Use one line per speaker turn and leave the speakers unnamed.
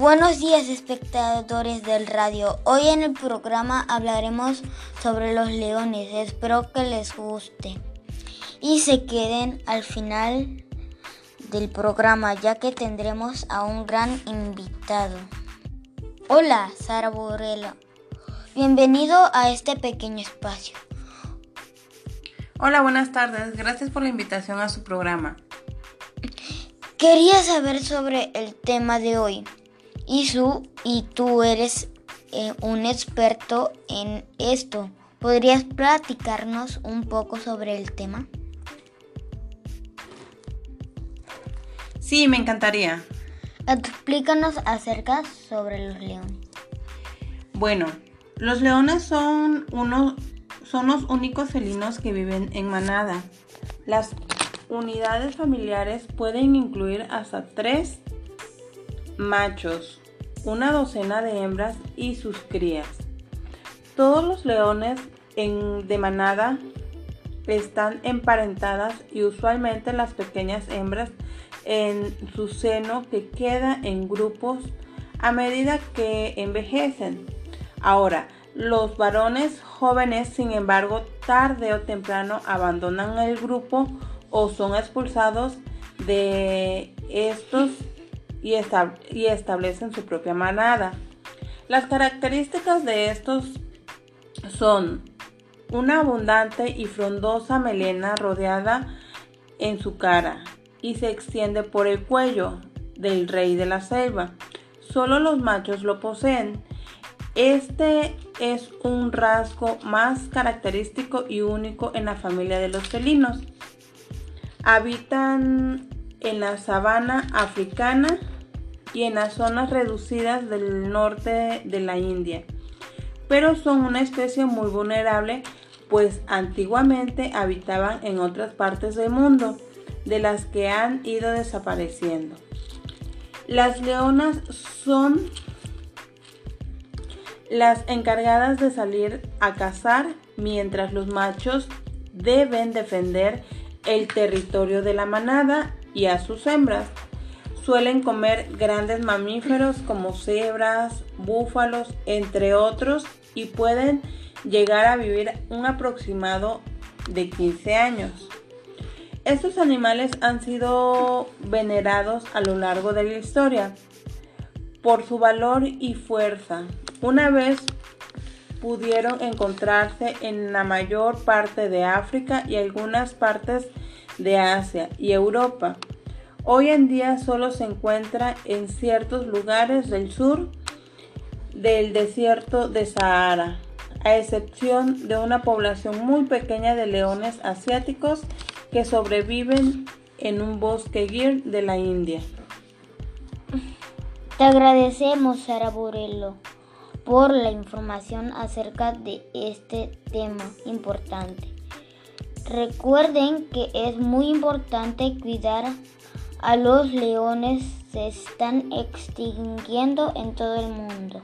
Buenos días espectadores del radio. Hoy en el programa hablaremos sobre los leones. Espero que les guste y se queden al final del programa ya que tendremos a un gran invitado. Hola, Sara Borrello. Bienvenido a este pequeño espacio.
Hola, buenas tardes. Gracias por la invitación a su programa.
Quería saber sobre el tema de hoy. Y, su, y tú eres eh, un experto en esto. ¿Podrías platicarnos un poco sobre el tema?
Sí, me encantaría.
Explícanos acerca sobre los leones.
Bueno, los leones son unos son los únicos felinos que viven en manada. Las unidades familiares pueden incluir hasta tres machos, una docena de hembras y sus crías. Todos los leones en, de manada están emparentadas y usualmente las pequeñas hembras en su seno que queda en grupos a medida que envejecen. Ahora, los varones jóvenes, sin embargo, tarde o temprano abandonan el grupo o son expulsados de estos y, establecen su propia manada. Las características de estos son una abundante y frondosa melena rodeada en su cara y se extiende por el cuello del rey de la selva. Solo los machos lo poseen. Este es un rasgo más característico y único en la familia de los felinos. Habitan en la sabana africana y en las zonas reducidas del norte de la India, pero son una especie muy vulnerable pues antiguamente habitaban en otras partes del mundo, de las que han ido desapareciendo. Las leonas son las encargadas de salir a cazar, mientras los machos deben defender el territorio de la manada y a sus hembras. Suelen comer grandes mamíferos como cebras, búfalos, entre otros, y pueden llegar a vivir un aproximado de 15 años. Estos animales han sido venerados a lo largo de la historia por su valor y fuerza. Una vez pudieron encontrarse en la mayor parte de África y algunas partes de Asia y Europa. Hoy en día solo se encuentra en ciertos lugares del sur del desierto de Sahara, a excepción de una población muy pequeña de leones asiáticos que sobreviven en un bosque gir de la India.
Te agradecemos, Sara Borello, por la información acerca de este tema importante. Recuerden que es muy importante cuidar a los leones, se están extinguiendo en todo el mundo.